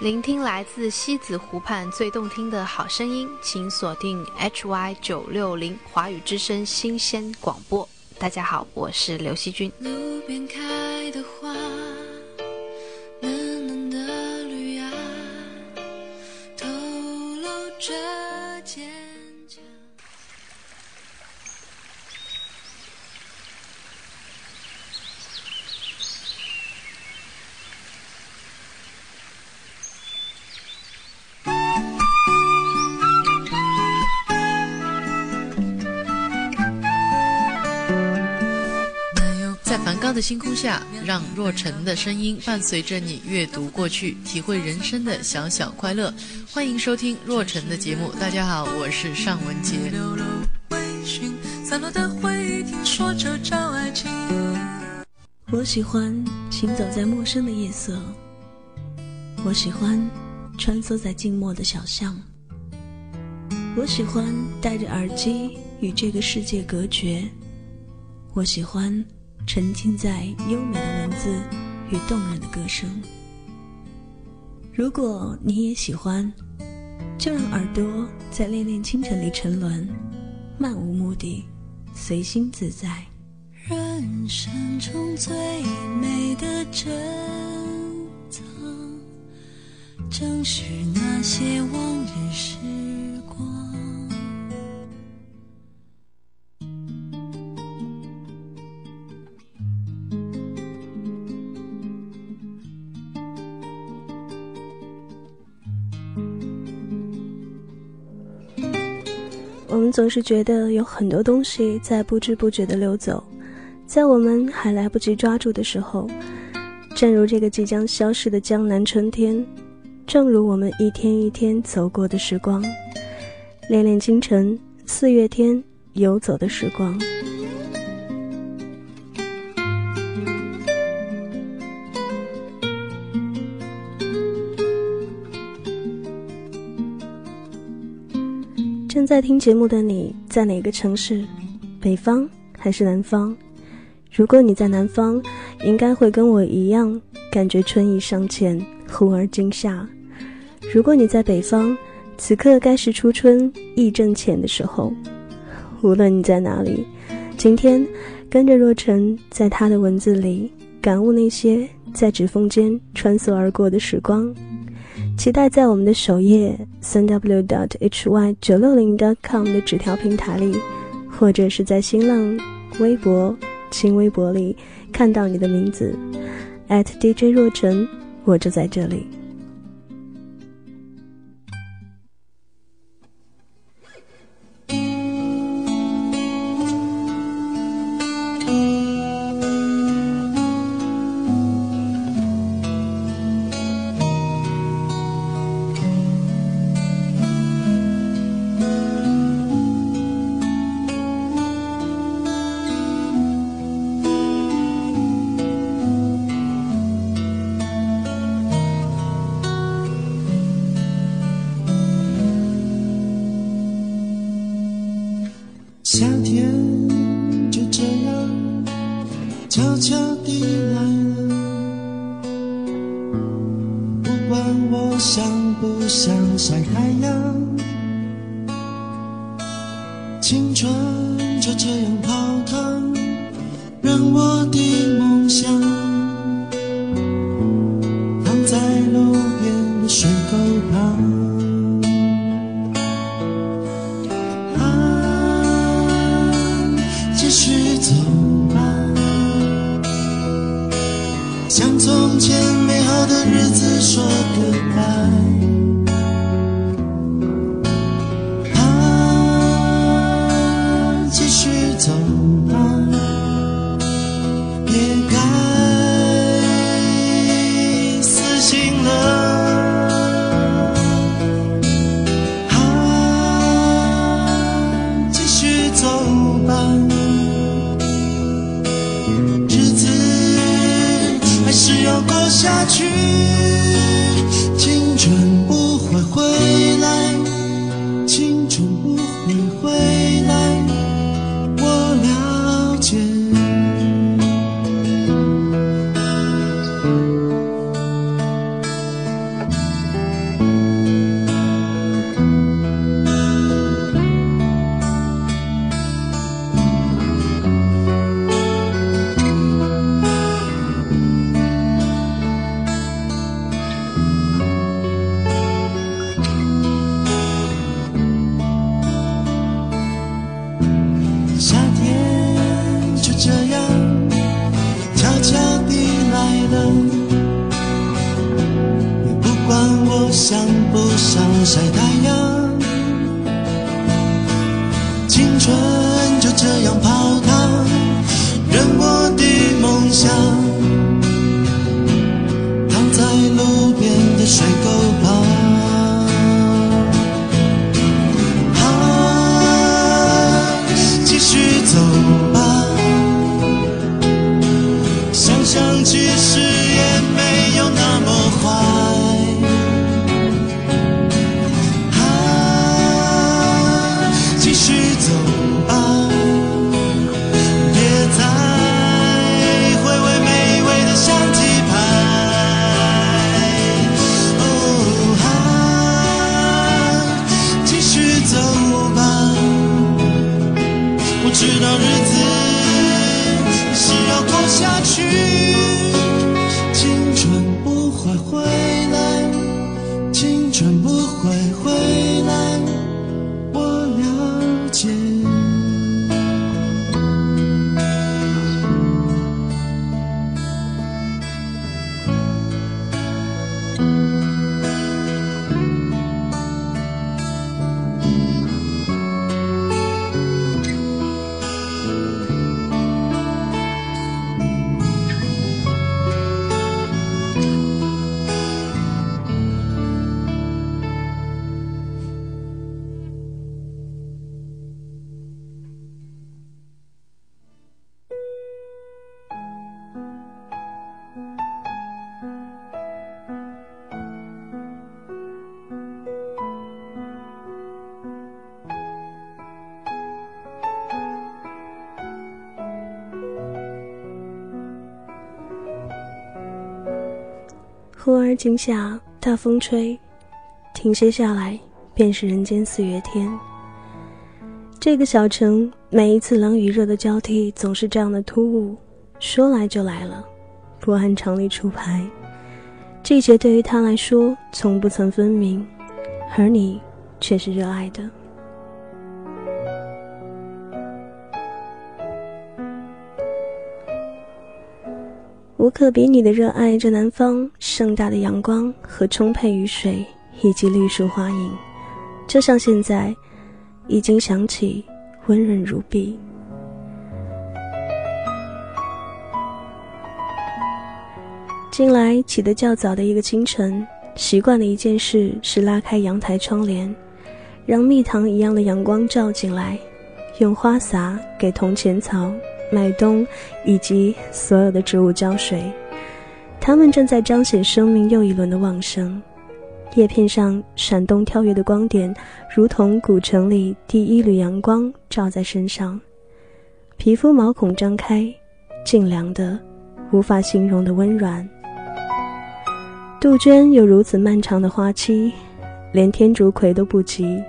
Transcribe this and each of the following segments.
聆听来自西子湖畔最动听的好声音，请锁定 HY 九六零华语之声新鲜广播。大家好，我是刘惜君。路边开的花，在梵高的星空下，让若晨的声音伴随着你阅读过去，体会人生的小小快乐。欢迎收听若晨的节目。大家好，我是尚雯婕。流了微醺，散落的回忆，听说这叫爱情。我喜欢行走在陌生的夜色，我喜欢穿梭在静默的小巷，我喜欢戴着耳机与这个世界隔绝，我喜欢沉浸在优美的文字与动人的歌声。如果你也喜欢，就让耳朵在恋恋清晨里沉沦，漫无目的，随心自在。人生中最美的珍藏，正是那些往日时总是觉得有很多东西在不知不觉的溜走，在我们还来不及抓住的时候，正如这个即将消失的江南春天，正如我们一天一天走过的时光，恋恋清晨，四月天，游走的时光。正在听节目的你在哪个城市？北方还是南方？如果你在南方，应该会跟我一样，感觉春意尚浅，忽而今夏。如果你在北方，此刻该是初春意正浅的时候。无论你在哪里，今天跟着若晨，在他的文字里感悟那些在指缝间穿梭而过的时光。期待在我们的首页三 w dot hy 九六零 dot com 的纸条平台里，或者是在新浪微博、新微博里看到你的名字，at DJ 若尘，我就在这里。问我想不想晒太阳，青春就这样泡汤，让我的晒太阳？今夏，大风吹，停歇下来，便是人间四月天。这个小城，每一次冷与热的交替，总是这样的突兀，说来就来了，不按常理出牌。季节对于他来说，从不曾分明，而你却是热爱的。无可比拟的热爱着南方盛大的阳光和充沛雨水，以及绿树花影，就像现在，已经想起，温润如碧。近来起得较早的一个清晨，习惯的一件事是拉开阳台窗帘，让蜜糖一样的阳光照进来，用花洒给铜钱草。麦冬以及所有的植物浇水，它们正在彰显生命又一轮的旺盛。叶片上闪动跳跃的光点，如同古城里第一缕阳光照在身上。皮肤毛孔张开，净凉的，无法形容的温软。杜鹃有如此漫长的花期，连天竺葵都不及，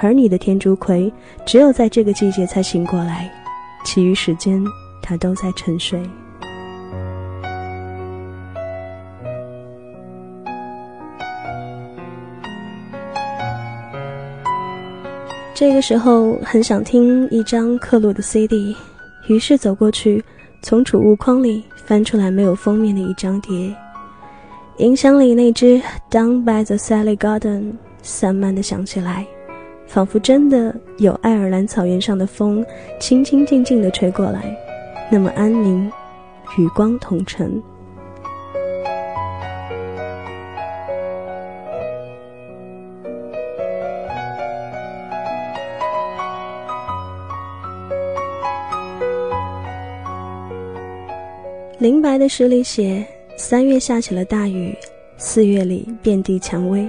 而你的天竺葵只有在这个季节才醒过来。其余时间，他都在沉睡。这个时候，很想听一张刻录的 CD，于是走过去，从储物筐里翻出来没有封面的一张碟。音箱里那支《Down by the Sally Garden》散漫地响起来。仿佛真的有爱尔兰草原上的风，清清静静地吹过来，那么安宁，与光同尘。林白的诗里写：三月下起了大雨，四月里遍地蔷薇。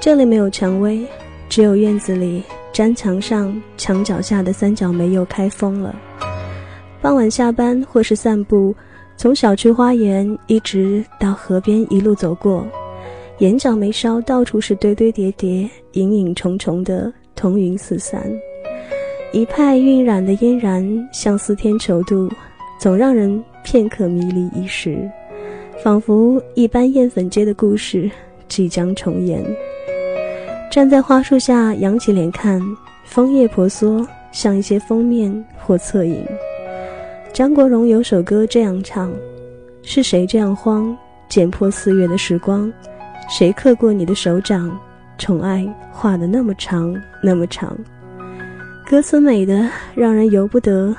这里没有蔷薇。只有院子里粘墙上、墙角下的三角梅又开封了。傍晚下班或是散步，从小区花园一直到河边一路走过，眼角眉梢到处是堆堆叠叠、影影重重的彤云四散，一派晕染的嫣然，像似天绸度，总让人片刻迷离一时，仿佛一般艳粉街的故事即将重演。站在花树下，仰起脸看，枫叶婆娑，像一些封面或侧影。张国荣有首歌这样唱：“是谁这样慌，剪破四月的时光，谁刻过你的手掌？宠爱画的那么长，那么长。歌词美的让人由不得，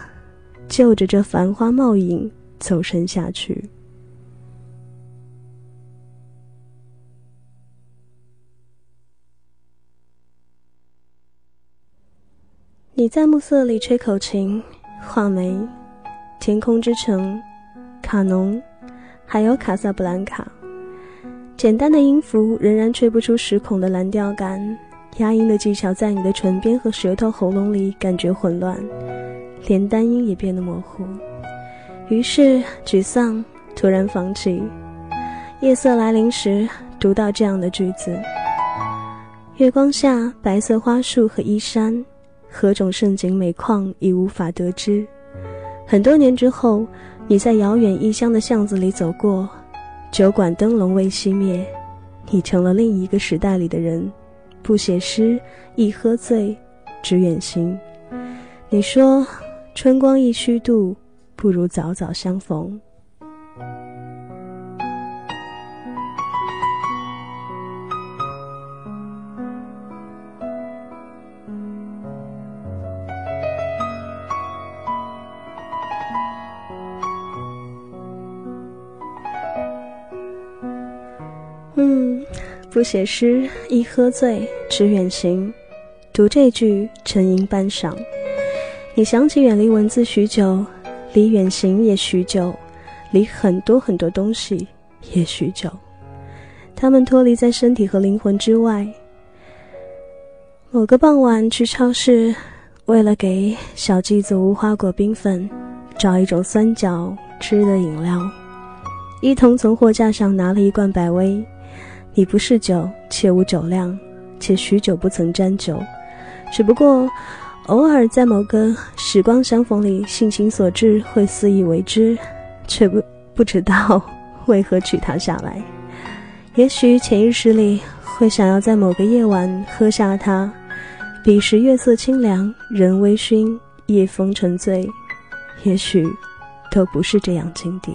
就着这繁花茂影走深下去。你在暮色里吹口琴，画眉，天空之城，卡农，还有卡萨布兰卡。简单的音符仍然吹不出十孔的蓝调感，压音的技巧在你的唇边和舌头喉咙里感觉混乱，连单音也变得模糊。于是沮丧，突然放弃。夜色来临时，读到这样的句子：月光下，白色花束和衣衫。何种盛景美况已无法得知。很多年之后，你在遥远异乡的巷子里走过，酒馆灯笼未熄灭，你成了另一个时代里的人。不写诗，一喝醉，只远行。你说，春光一虚度，不如早早相逢。不写诗，一喝醉，只远行。读这句，沉吟半晌。你想起远离文字许久，离远行也许久，离很多很多东西也许久。他们脱离在身体和灵魂之外。某个傍晚去超市，为了给小鸡子无花果冰粉，找一种酸角汁的饮料，一同从货架上拿了一罐百威。你不是酒，且无酒量，且许久不曾沾酒，只不过偶尔在某个时光相逢里，性情所致，会肆意为之，却不不知道为何取它下来。也许潜意识里会想要在某个夜晚喝下它，彼时月色清凉，人微醺，夜风沉醉。也许都不是这样境地。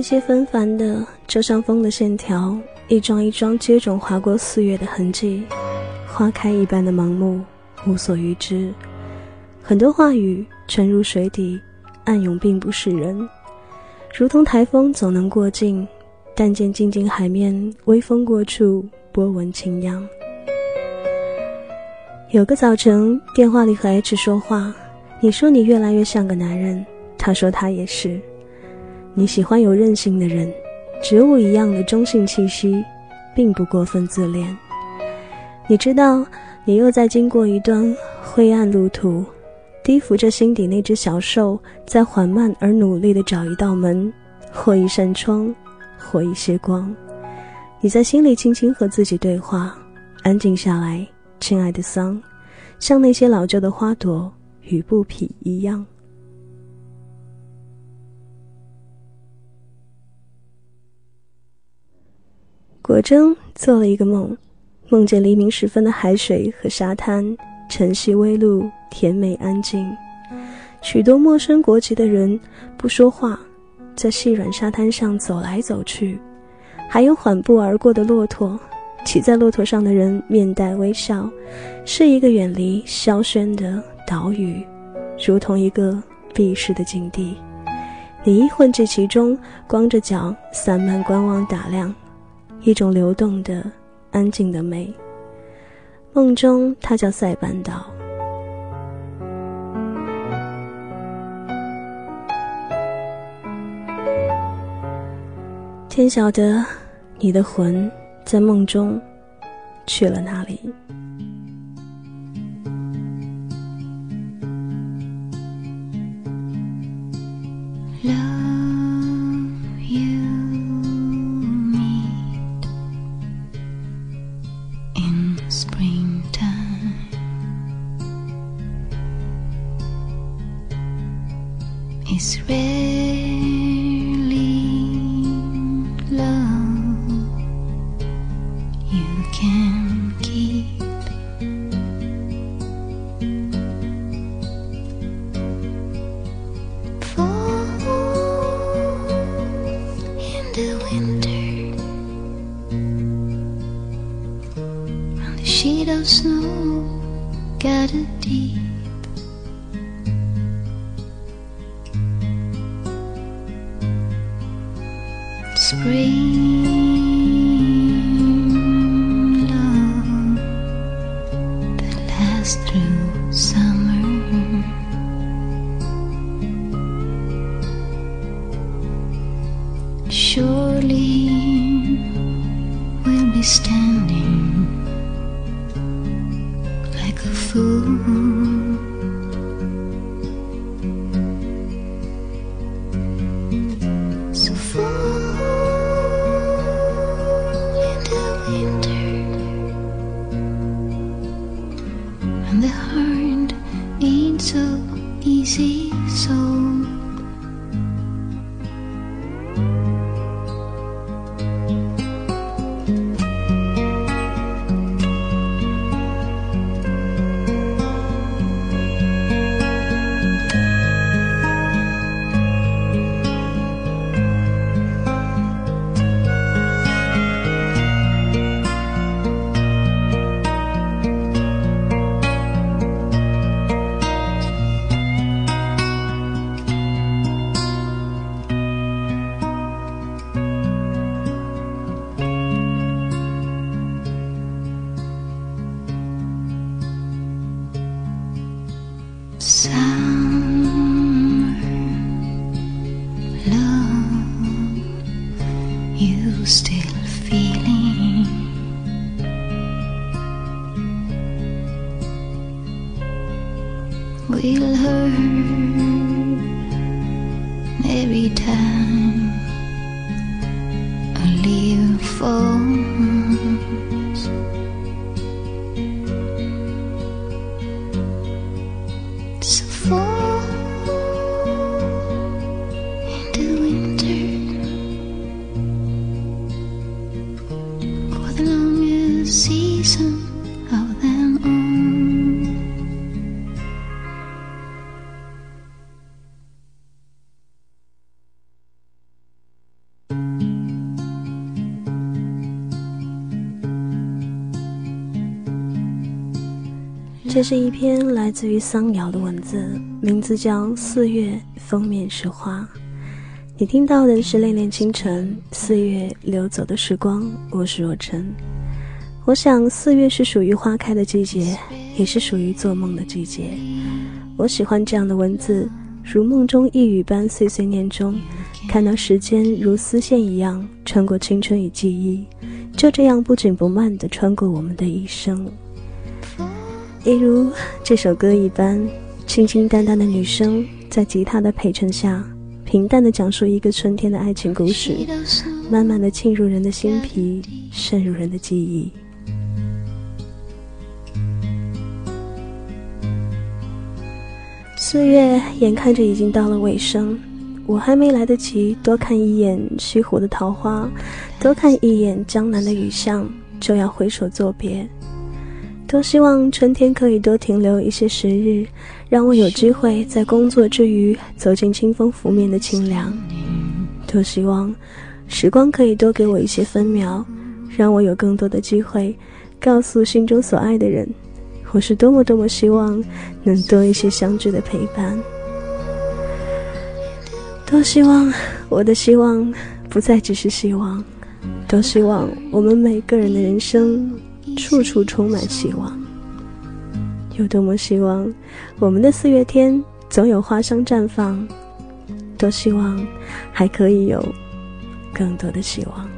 那些纷繁的就像风的线条，一桩一桩接踵划过四月的痕迹，花开一般的盲目，无所预知。很多话语沉入水底，暗涌并不是人，如同台风总能过境，但见静静海面，微风过处，波纹轻扬。有个早晨，电话里和 H 说话，你说你越来越像个男人，他说他也是。你喜欢有韧性的人，植物一样的中性气息，并不过分自恋。你知道，你又在经过一段灰暗路途，低伏着心底那只小兽，在缓慢而努力地找一道门，或一扇窗，或一些光。你在心里轻轻和自己对话，安静下来，亲爱的桑，像那些老旧的花朵与布匹一样。果真做了一个梦，梦见黎明时分的海水和沙滩，晨曦微露，甜美安静。许多陌生国籍的人不说话，在细软沙滩上走来走去，还有缓步而过的骆驼。骑在骆驼上的人面带微笑，是一个远离萧喧的岛屿，如同一个避世的境地。你混迹其中，光着脚散漫观望打量。一种流动的、安静的美。梦中，它叫塞班岛。天晓得，你的魂在梦中去了哪里？Sheet of snow gathered deep. Spring sound. 这是一篇来自于桑瑶的文字，名字叫《四月封面是花》。你听到的是《恋恋清晨》，四月流走的时光，我是若晨。我想，四月是属于花开的季节，也是属于做梦的季节。我喜欢这样的文字，如梦中一语般碎碎念中，看到时间如丝线一样穿过青春与记忆，就这样不紧不慢地穿过我们的一生。一如这首歌一般，清清淡淡的女声在吉他的陪衬下，平淡的讲述一个春天的爱情故事，慢慢的沁入人的心脾，渗入人的记忆。四月眼看着已经到了尾声，我还没来得及多看一眼西湖的桃花，多看一眼江南的雨巷，就要挥手作别。多希望春天可以多停留一些时日，让我有机会在工作之余走进清风拂面的清凉。多希望时光可以多给我一些分秒，让我有更多的机会告诉心中所爱的人，我是多么多么希望能多一些相聚的陪伴。多希望我的希望不再只是希望，多希望我们每个人的人生处处充满希望。有多么希望我们的四月天总有花香绽放，多希望还可以有更多的希望。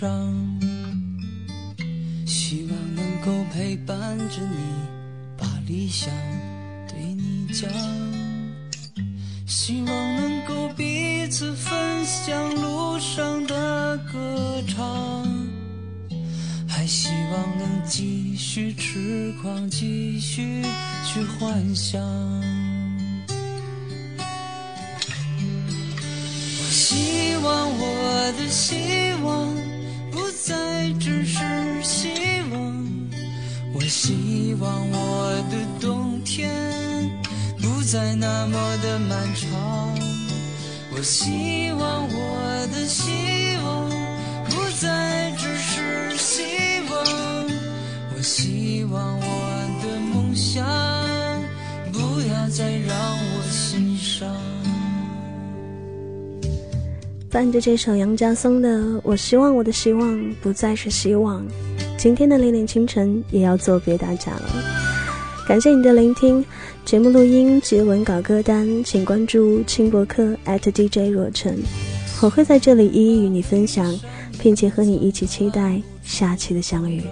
慌张。希望能够陪伴着你，把理想对你讲。希望能够彼此分享路上的歌唱，还希望能继续痴狂，继续去幻想。我希望我的希望希望我的冬天不再那么的漫长。我希望我的希望不再只是希望，我希望我的梦想不要再让我心伤。伴着这首杨家松的《我希望我的希望不再是希望》，今天的恋恋清晨也要作别大家了。感谢你的聆听，节目录音及文稿歌单，请关注轻博客 at @DJ 若晨，我会在这里一一与你分享，并且和你一起期待下期的相遇。